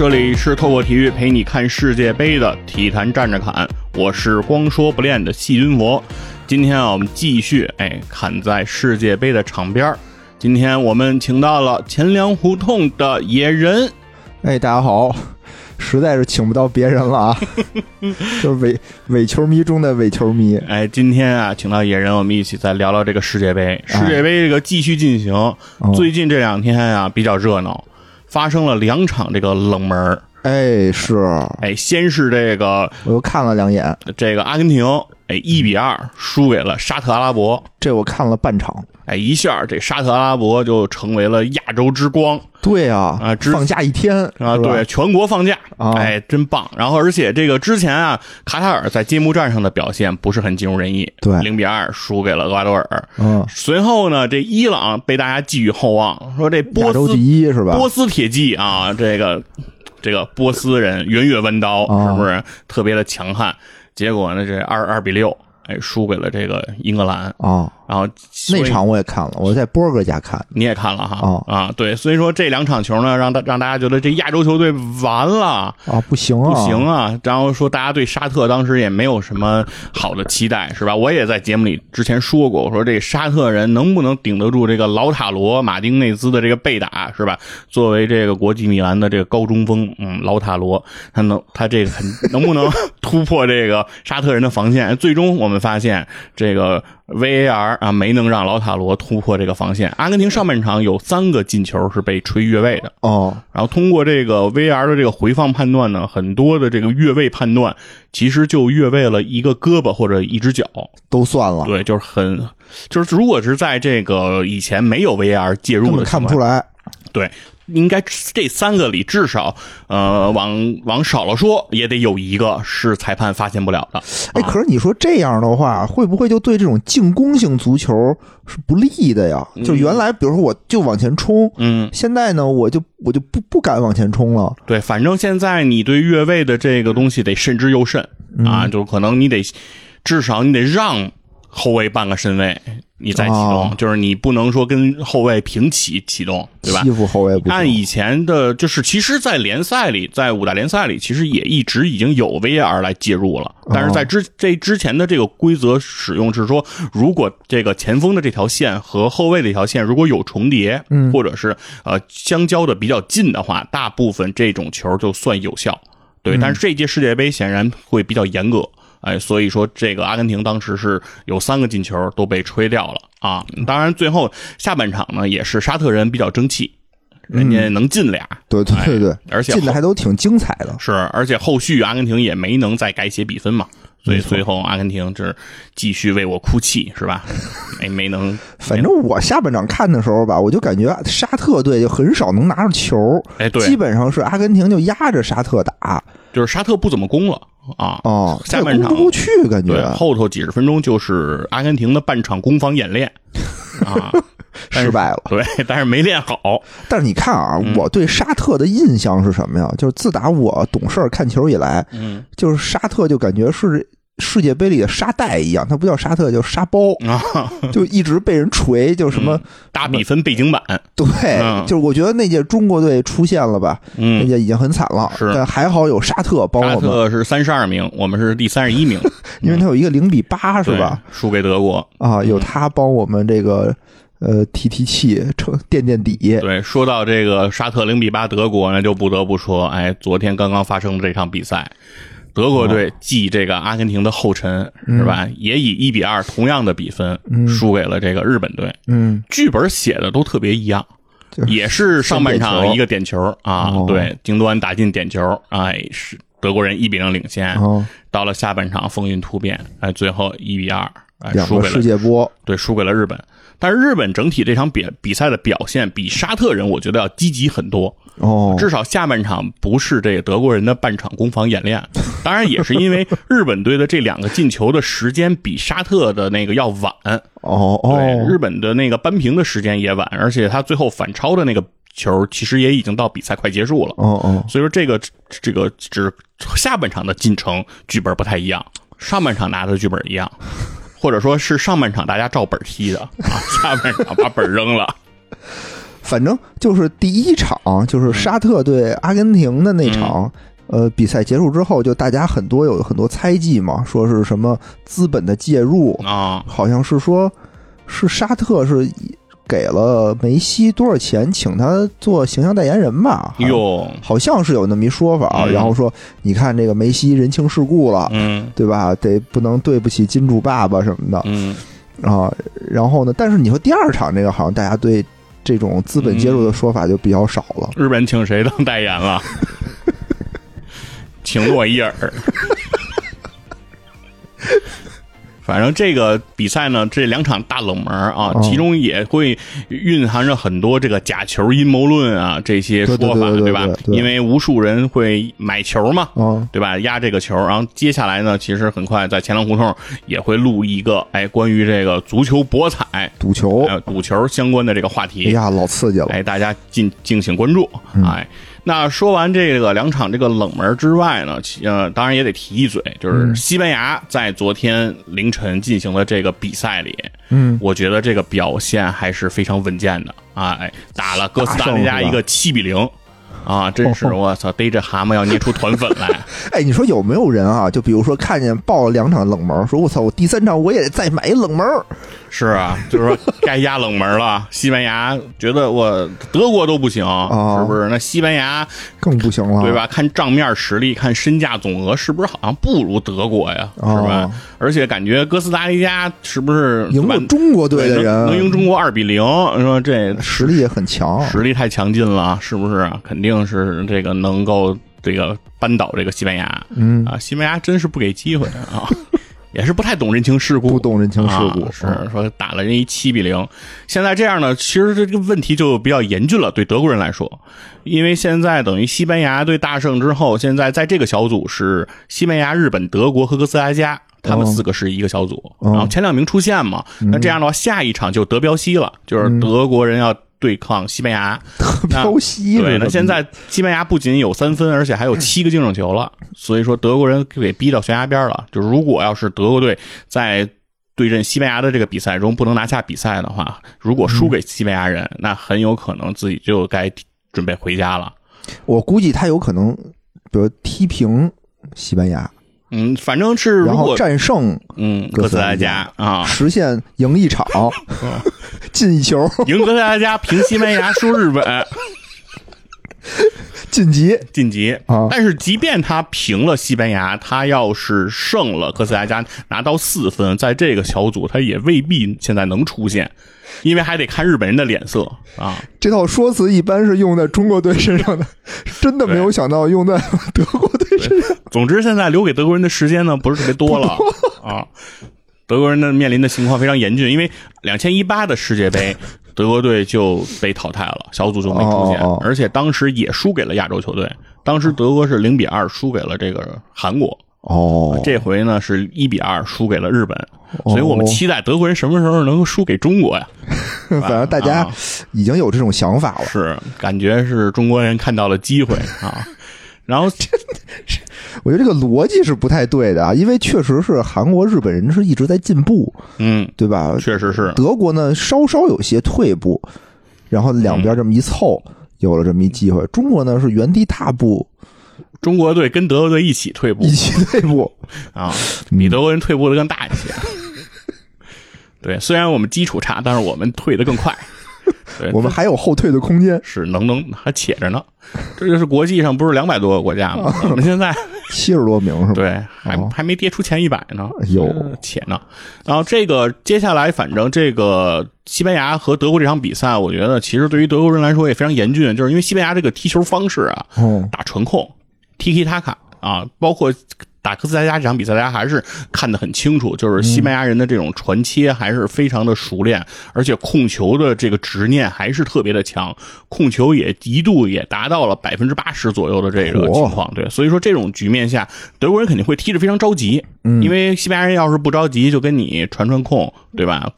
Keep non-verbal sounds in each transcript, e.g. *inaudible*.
这里是透过体育陪你看世界杯的体坛站着侃，我是光说不练的细菌佛。今天啊，我们继续哎砍在世界杯的场边儿。今天我们请到了钱粮胡同的野人，哎，大家好，实在是请不到别人了啊，*laughs* 就是伪伪球迷中的伪球迷。哎，今天啊，请到野人，我们一起再聊聊这个世界杯。世界杯这个继续进行，哦最近这两天啊比较热闹，发生了两场这个冷门儿。哎，是哎，先是这个我又看了两眼，这个阿根廷，哎，一比二输给了沙特阿拉伯。这我看了半场。哎，一下这沙特阿拉伯就成为了亚洲之光对啊，啊之放假一天啊！对，全国放假，啊哎，真棒。然后，而且这个之前啊，卡塔尔在揭幕战上的表现不是很尽如人意，对零比二输给了厄瓜多尔。嗯，随后呢，这伊朗被大家寄予厚望，说这亚波斯洲第一是吧？波斯铁骑啊，这个这个波斯人圆月弯刀啊是不是特别的强悍？结果呢，这二二比六，哎，输给了这个英格兰。啊，然后那场我也看了，我在波哥家看。你也看了哈哦啊，对，所以说这两场球呢，让大让大家觉得这亚洲球队完了。啊，不行啊，不行啊！然后说大家对沙特当时也没有什么好的期待，是吧？我也在节目里之前说过，我说这沙特人能不能顶得住这个老塔罗、马丁内兹的这个被打，是吧？作为这个国际米兰的这个高中锋，嗯，老塔罗他能他这个很能不能 *laughs* 突破这个沙特人的防线？最终我们发现这个 VAR 啊没能让老塔罗突破这个防线。阿根廷上半场有三个进球是被吹越位的，哦，然后通过这个 VAR 的这个回放判断呢，很多的这个越位判断其实就越位了一个胳膊或者一只脚，都算了，对，就是很，就是如果是在这个以前没有 VAR 介入的，看不出来。对，应该这三个里至少，呃，往往少了说也得有一个是裁判发现不了的。哎，可是你说这样的话，会不会就对这种进攻性足球是不利的呀？就原来，比如说我就往前冲，嗯，现在呢，我就我就不不敢往前冲了。对，反正现在你对越位的这个东西得慎之又慎啊，就可能你得至少你得让后卫半个身位，你再启动，哦就是你不能说跟后卫平起启动，对吧欺？负后卫不。按以前的，就是其实，在联赛里，在五大联赛里，其实也一直已经有 VAR 来介入了。但是在之这之前的这个规则使用是说，如果这个前锋的这条线和后卫的一条线如果有重叠，嗯或者是呃相交的比较近的话，大部分这种球就算有效。对，但是这届世界杯显然会比较严格。哎，所以说这个阿根廷当时是有三个进球都被吹掉了啊。当然，最后下半场呢，也是沙特人比较争气，人家能进俩，对对对对，而且进的还都挺精彩的。是，而且后续阿根廷也没能再改写比分嘛，所以最后阿根廷这继续为我哭泣，是吧？没没能，*laughs* 反正我下半场看的时候吧，我就感觉沙特队就很少能拿着球，哎，基，本上是阿根廷就压着沙特打。就是沙特不怎么攻了啊。哦，下半场攻不过去，感对，觉后头几十分钟就是阿根廷的半场攻防演练 *laughs* 啊，失败了。对，但是没练好。但是你看啊，嗯我对沙特的印象是什么呀？就是自打我懂事儿看球以来，嗯就是沙特就感觉是世界杯里的沙袋一样，它不叫沙特，叫沙包，啊，*laughs* 就一直被人锤，就什么、大比分背景板，对，嗯。就是我觉得那届中国队出现了吧，那嗯，届已经很惨了，是。但还好有沙特帮沙我们，特是三十二名，我们是第三十一名，*laughs* 因为他有一个零比八是吧？输给德国。啊，有他帮我们这个呃提提气，撑垫垫底。对，说到这个沙特零比八德国呢，就不得不说，哎，昨天刚刚发生的这场比赛，德国队继这个阿根廷的后尘，是吧？也以一比二同样的比分输给了这个日本队。嗯，剧本写的都特别一样，也是上半场一个点球啊哦，对，京多安打进点球，哎，是德国人一比零领先。哦，到了下半场风云突变，哎，最后一比二，哎，输给了世界波，对，输给了日本。但是日本整体这场比比赛的表现比沙特人我觉得要积极很多，哦，至少下半场不是这个德国人的半场攻防演练。*laughs* 当然也是因为日本队的这两个进球的时间比沙特的那个要晚，哦对，日哦，本的那个扳平的时间也晚，而且他最后反超的那个球其实也已经到比赛快结束了。哦哦，所以说这个这个只下半场的进程剧本不太一样，上半场拿的剧本一样，*laughs* 或者说是上半场大家照本踢的啊，下半场把本扔了。*laughs* 反正就是第一场，就是沙特对阿根廷的那场，呃，比赛结束之后，就大家很多有很多猜忌嘛，说是什么资本的介入，啊，好像是说，是沙特是给了梅西多少钱，请他做形象代言人吧？哟，好像是有那么一说法。啊然后说，你看这个梅西人情世故了，嗯对吧？得不能对不起金主爸爸什么的嗯，啊。然后呢，但是你说第二场这个，好像大家对这种资本介入的说法就比较少了。日本请谁当代言了？*laughs* 请诺伊尔。反正这个比赛呢，这两场大冷门啊，哦其中也会蕴含着很多这个假球阴谋论啊这些说法，对吧因为无数人会买球嘛，啊，对吧？压这个球，然后接下来呢，其实很快在钱粮胡同也会录一个哎关于这个足球博彩、赌球，呃赌球相关的这个话题哎题。呀，老刺激了。哎，大家敬敬请关注。嗯哎，那说完这个两场这个冷门之外呢，其呃，当然也得提一嘴，就是嗯西班牙在昨天凌晨进行的这个比赛里，嗯，我觉得这个表现还是非常稳健的啊！哎，打了哥斯达黎加一个七比零。啊，真是哦 *laughs* 我操，逮着蛤蟆要捏出团粉来。*laughs* 哎，你说有没有人啊？就比如说看见爆了两场冷门，说我操，我第三场我也得再买一冷门。*laughs* 是啊，就是说该压冷门了。西班牙觉得我德国都不行，哦是不是？那西班牙更不行了，对？吧？看账面实力，看身价总额，是不是好像不如德国呀？哦是吧？而且感觉哥斯达黎加是不是赢过对吧中国队的人，能赢中国二比零？说这实力也很强。实力太强劲了，是不是？肯定是这个能够这个扳倒这个西班牙嗯，啊！西班牙真是不给机会啊！*laughs* 也是不太懂人情世故，不懂人情世故啊、是嗯说打了人一七比零。现在这样呢，其实这个问题就比较严峻了，对德国人来说，因为现在等于西班牙队大胜之后，现在在这个小组是西班牙、日本、德国和哥斯达黎加。他们哦四个是一个小组，哦然后前两名出现嘛，那这样的话，下一场就德标西了，就是德国人要对抗西班牙。那飘西对，那现在西班牙不仅有三分，而且还有七个净胜球了，所以说德国人给逼到悬崖边了。就如果要是德国队在对阵西班牙的这个比赛中不能拿下比赛的话，如果输给西班牙人，那很有可能自己就该准备回家了。我估计他有可能，比如踢平西班牙，嗯，反正是如然后果战胜，嗯哥哥斯达黎加啊，实现赢一场，*laughs* 进一球，赢哥斯达黎加，平西班牙，输日本。*laughs* 晋级晋级啊但是即便他平了西班牙，他要是胜了哥斯达黎加，拿到四分，在这个小组他也未必现在能出现，因为还得看日本人的脸色啊。这套说辞一般是用在中国队身上的，真的没有想到用在德国队身上。总之，现在留给德国人的时间呢不是特别多了 *laughs* 啊。德国人呢面临的情况非常严峻，因为两千一八的世界杯，*laughs* 德国队就被淘汰了，小组就没出现，而且当时也输给了亚洲球队。当时德国是零比二输给了这个韩国，哦，这回呢是一比二输给了日本，哦所以我们期待德国人什么时候能够输给中国呀？*laughs* 反正大家啊已经有这种想法了。是感觉是中国人看到了机会啊。然后 *laughs* 我觉得这个逻辑是不太对的啊，因为确实是韩国、日本人是一直在进步，嗯，对吧？确实是德国呢稍稍有些退步，然后两边这么一凑，有了这么一机会。中国呢是原地踏步，中国队跟德国队一起退步一起退步。啊，比德国人退步的更大一些。*laughs* 对，虽然我们基础差，但是我们退的更快。对，我们还有后退的空间，是能能还且着呢。这就是国际上不是两百多个国家吗？我们现在 *laughs* 七十多名是吧？对，还哦还没跌出前一百呢，哎呦呃且呢。然后这个接下来，反正这个西班牙和德国这场比赛，我觉得其实对于德国人来说也非常严峻，就是因为西班牙这个踢球方式啊，哦，打纯控，Tiki Taka 啊，包括打克斯达加这场比赛，大家还是看得很清楚，就是西班牙人的这种传切还是非常的熟练，而且控球的这个执念还是特别的强，控球也一度也达到了百分之八十左右的这个情况。对，所以说这种局面下，德国人肯定会踢得非常着急，嗯因为西班牙人要是不着急，就跟你传传控，对吧？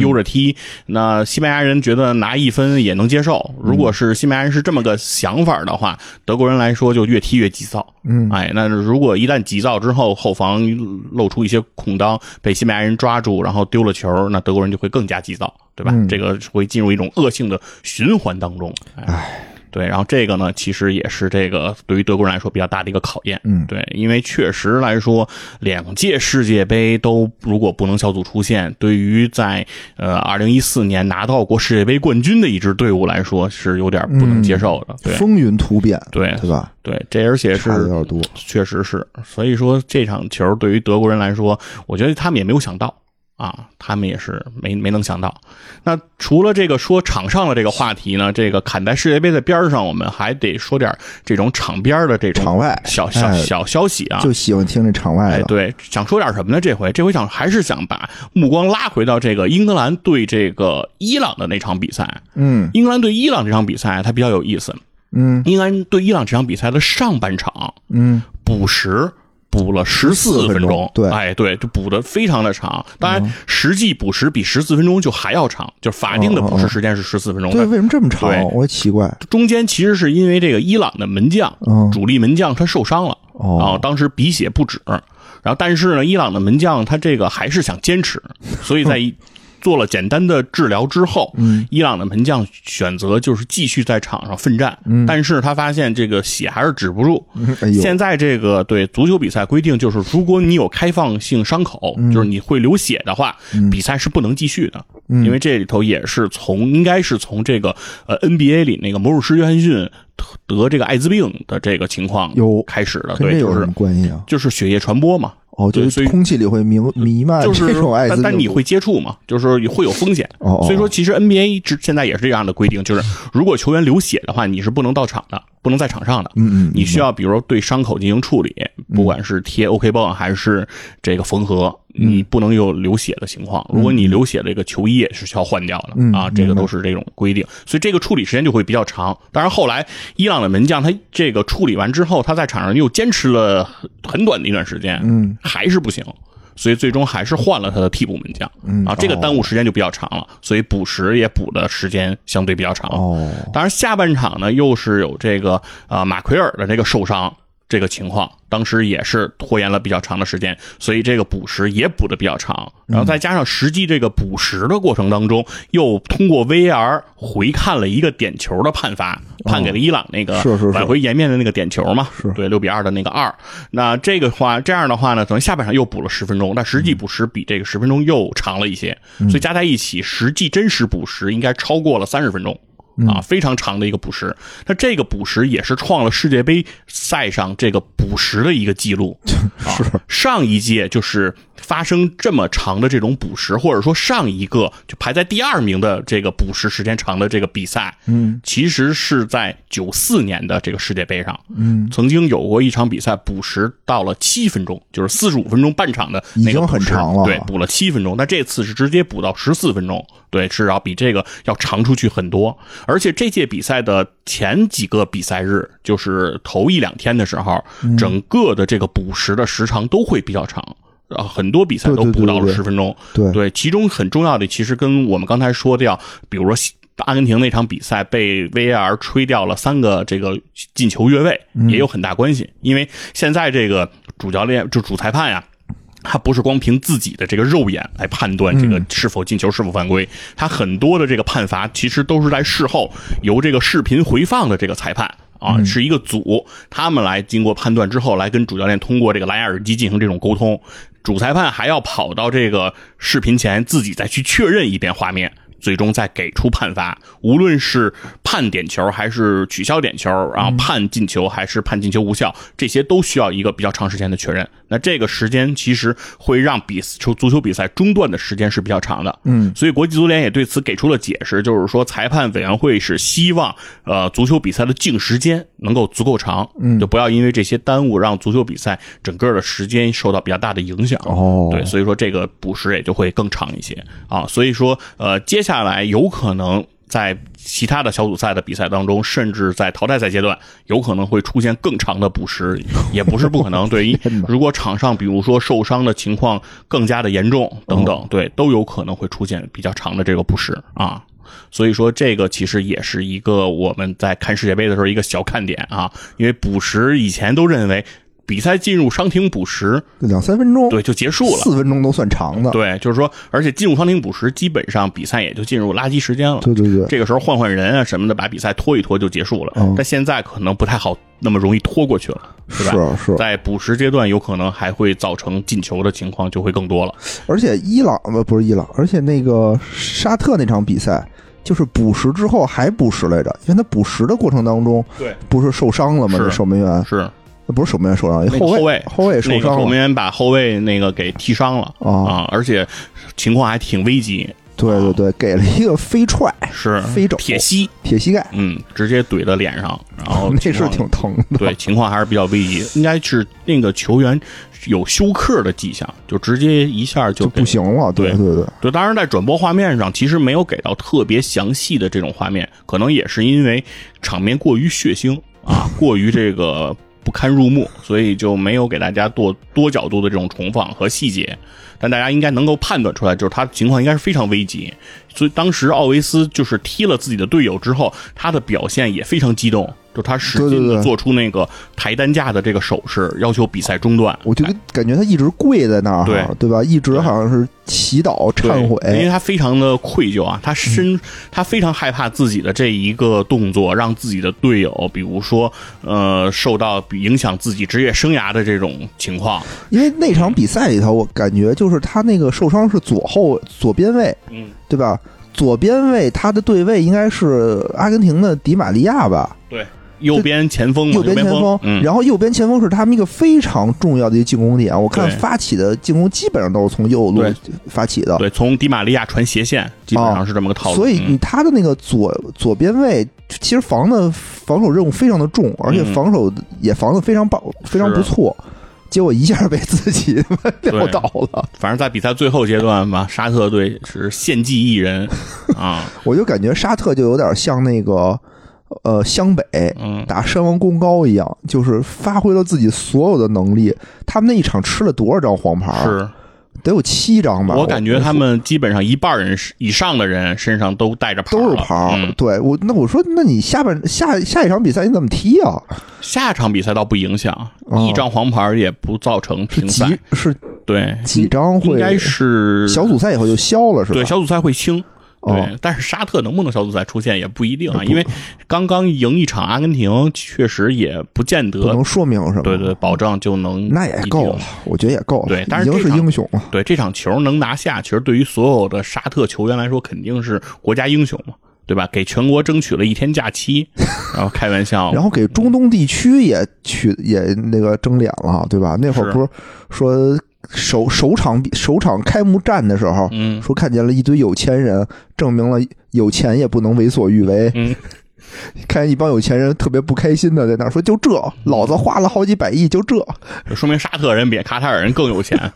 悠着踢，那西班牙人觉得拿一分也能接受。如果是西班牙人是这么个想法的话，德国人来说就越踢越急躁。嗯，哎，那如果一旦急躁之后，后防露出一些空当，被西班牙人抓住，然后丢了球，那德国人就会更加急躁对吧？嗯这个会进入一种恶性的循环当中。唉，对，然后这个呢，其实也是这个对于德国人来说比较大的一个考验。嗯对，因为确实来说，两届世界杯都如果不能小组出线，对于在呃二零一四年拿到过世界杯冠军的一支队伍来说，是有点不能接受的。对风云突变，对对吧？对，这而且是有点多。确实是，所以说这场球对于德国人来说，我觉得他们也没有想到啊，他们也是没没能想到。那除了这个说场上的这个话题呢，这个砍在世界杯的边儿上，我们还得说点这种场边儿的这种场外小小哎小消息啊。就喜欢听这场外哎，的，对，想说点什么呢？这回，这回想还是想把目光拉回到这个英格兰对这个伊朗的那场比赛。嗯英格兰对伊朗这场比赛，它比较有意思。嗯英格兰对伊朗这场比赛的上半场，嗯，补时补了十四分钟钟，对嗯哎，对，就补的非常的长。当然，实际补时比十四分钟就还要长，就法定的补时时间是十四分钟对，为什么这么长对？我奇怪。中间其实是因为这个伊朗的门将，嗯主力门将他受伤了，啊，哦，当时鼻血不止。然后，但是呢，伊朗的门将他这个还是想坚持，所以在一做了简单的治疗之后，嗯。伊朗的门将选择就是继续在场上奋战，嗯。但是他发现这个血还是止不住，嗯哎，现在这个对足球比赛规定就是，如果你有开放性伤口，就是你会流血的话，比赛是不能继续的。嗯。因为这里头也是从应该是从这个呃 NBA 里那个魔术师约翰逊得这个艾滋病的这个情况有开始的，对，就是？就是血液传播嘛。哦，就对所以是空气里会弥弥漫就是这种艾滋病毒，但但你会接触嘛，就是会有风险。哦哦所以说，其实 NBA 之现在也是这样的规定，就是如果球员流血的话，你是不能到场的，不能在场上的。嗯嗯，你需要比如说对伤口进行处理，不管是贴 OK 绷还是这个缝合，你不能有流血的情况。如果你流血，这个球衣也是需要换掉的嗯啊，这个都是这种规定，所以这个处理时间就会比较长。当然后来伊朗的门将他这个处理完之后，他在场上又坚持了很很短的一段时间，嗯，还是不行。所以最终还是换了他的替补门将，嗯啊，这个耽误时间就比较长了，所以补时也补的时间相对比较长。哦，当然，下半场呢又是有这个呃马奎尔的这个受伤这个情况，当时也是拖延了比较长的时间，所以这个补时也补的比较长。然后再加上实际这个补时的过程当中，又通过 VAR 回看了一个点球的判罚，判给了伊朗那个挽回颜面的那个点球嘛，是对六比二的那个二。那这个话这样的话呢，等于下半场又补了十分钟，但实际补时比这个十分钟又长了一些，所以加在一起，实际真实补时应该超过了三十分钟。啊，非常长的一个补时，那这个补时也是创了世界杯赛上这个补时的一个记录。*laughs* 啊、上一届就是发生这么长的这种补时，或者说上一个就排在第二名的这个补时时间长的这个比赛，嗯，其实是在九四年的这个世界杯上，嗯，曾经有过一场比赛补时到了七分钟，就是四十五分钟半场的那已经个很长了对，补了七分钟。那这次是直接补到十四分钟，对，至少比这个要长出去很多。而且这届比赛的前几个比赛日，就是头一两天的时候，嗯整个的这个补时的时长都会比较长。啊，很多比赛都补到了十分钟，对对，其中很重要的其实跟我们刚才说的，比如说阿根廷那场比赛被 VAR 吹掉了三个这个进球越位，也有很大关系。因为现在这个主教练就主裁判呀。他不是光凭自己的这个肉眼来判断这个是否进球、是否犯规，他很多的这个判罚其实都是在事后由这个视频回放的这个裁判啊，是一个组，他们来经过判断之后，来跟主教练通过这个蓝牙耳机进行这种沟通。主裁判还要跑到这个视频前，自己再去确认一遍画面。最终再给出判罚，无论是判点球还是取消点球，然后判进球还是判进球无效，这些都需要一个比较长时间的确认。那这个时间其实会让比球足球比赛中断的时间是比较长的。嗯，所以国际足联也对此给出了解释，就是说裁判委员会是希望呃足球比赛的净时间能够足够长，嗯就不要因为这些耽误让足球比赛整个的时间受到比较大的影响。哦，对，所以说这个补时也就会更长一些啊。所以说，呃，接下来有可能在其他的小组赛的比赛当中，甚至在淘汰赛阶段，有可能会出现更长的补时，*laughs* 也不是不可能。对，*laughs* 如果场上比如说受伤的情况更加的严重等哦等，对，都有可能会出现比较长的这个补时啊。所以说，这个其实也是一个我们在看世界杯的时候一个小看点啊，因为补时以前都认为。比赛进入伤停补时，两三分钟，对，就结束了。四分钟都算长的。对，就是说，而且进入伤停补时，基本上比赛也就进入垃圾时间了。对对对，这个时候换换人啊什么的，把比赛拖一拖就结束了。嗯但现在可能不太好那么容易拖过去了，是吧？是是，在补时阶段，有可能还会造成进球的情况就会更多了。而且伊朗呃不是伊朗，而且那个沙特那场比赛。就是捕食之后还捕食来着，因为他捕食的过程当中，对，不是受伤了吗？这守门员是不是守门员受伤，后卫后卫后卫受那个伤了守门员把后卫那个给踢伤了啊啊，而且情况还挺危急，对对对，给了一个飞踹，是飞肘铁膝，铁膝盖，嗯，直接怼到脸上，然后 *laughs* 那是挺疼的。对，情况还是比较危急，应该是那个球员有休克的迹象，就直接一下就就不行了。对对对对，对，当然在转播画面上其实没有给到特别详细的这种画面，可能也是因为场面过于血腥啊，过于这个不堪入目，所以就没有给大家多多角度的这种重放和细节。但大家应该能够判断出来，就是他情况应该是非常危急。所以当时奥维斯就是踢了自己的队友之后，他的表现也非常激动，就他使劲的做出那个抬担架的这个手势，要求比赛中断。我就感觉他一直跪在那儿，对对吧？一直好像是祈祷、忏悔因为。他非常的愧疚啊，他深，他非常害怕自己的这一个动作让自己的队友，比如说呃，受到影响自己职业生涯的这种情况。因为那场比赛里头，我感觉就是他那个受伤是左后左边卫，嗯，对吧？左边卫他的对位应该是阿根廷的迪玛利亚吧？对，右边前锋，右边前锋，嗯，然后右边前锋是他们一个非常重要的一个进攻点。我看发起的进攻基本上都是从右路发起的，对，从迪玛利亚传斜线，基本上是这么个套路。所以他的那个左左边卫其实防的防守任务非常的重，而且嗯防守也防的非常棒，非常不错。结果一下被自己 *laughs* 撂倒了，反正在比赛最后阶段吧，沙特队是献祭一人 *laughs* 啊，我就感觉沙特就有点像那个呃湘北嗯，打山王功高一样，就是发挥了自己所有的能力。他们那一场吃了多少张黄牌？是。得有七张吧。我感觉他们基本上一半人以上的人身上都带着牌都是了牌。嗯对我，那我说，那你下半下下一场比赛你怎么踢啊？下场比赛倒不影响，哦一张黄牌也不造成是停赛几。是对，几张会应该是小组赛以后就消了是吧？对小组赛会清。哦对，但是沙特能不能小组赛出现也不一定啊，因为刚刚赢一场阿根廷，确实也不见得不能说明什么。对对保证就能那也够了，我觉得也够了。对但是已经是这场英雄了。对这场球能拿下，其实对于所有的沙特球员来说，肯定是国家英雄嘛，对吧？给全国争取了一天假期，然后开玩笑，*laughs* 然后给中东地区也取也那个争脸了，对吧？那会儿不是说首首场比首场开幕战的时候，嗯说看见了一堆有钱人，证明了有钱也不能为所欲为。嗯，看见一帮有钱人特别不开心的在那说：“就这，老子花了好几百亿，就这。说明沙特人比卡塔尔人更有钱。*laughs* ”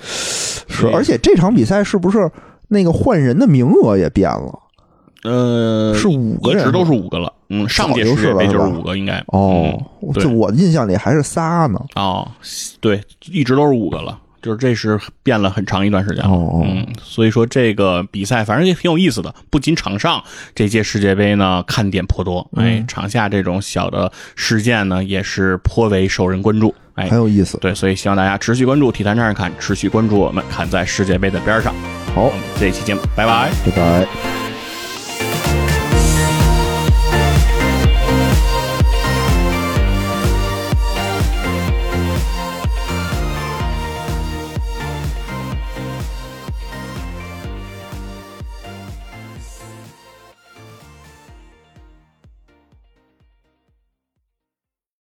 是，而且这场比赛是不是那个换人的名额也变了？呃，是五个人一直都是五个了。嗯，上届世界杯就是五个，应该。哦嗯，就我印象里还是仨呢。哦，对，一直都是五个了。就是这是变了很长一段时间了，哦哦嗯，所以说这个比赛反正也挺有意思的。不仅场上这届世界杯呢看点颇多，嗯哎，场下这种小的事件呢也是颇为受人关注，哎很，有意思。对，所以希望大家持续关注体坛战士看，持续关注我们看在世界杯的边上。好，这一期节目，拜拜。拜拜。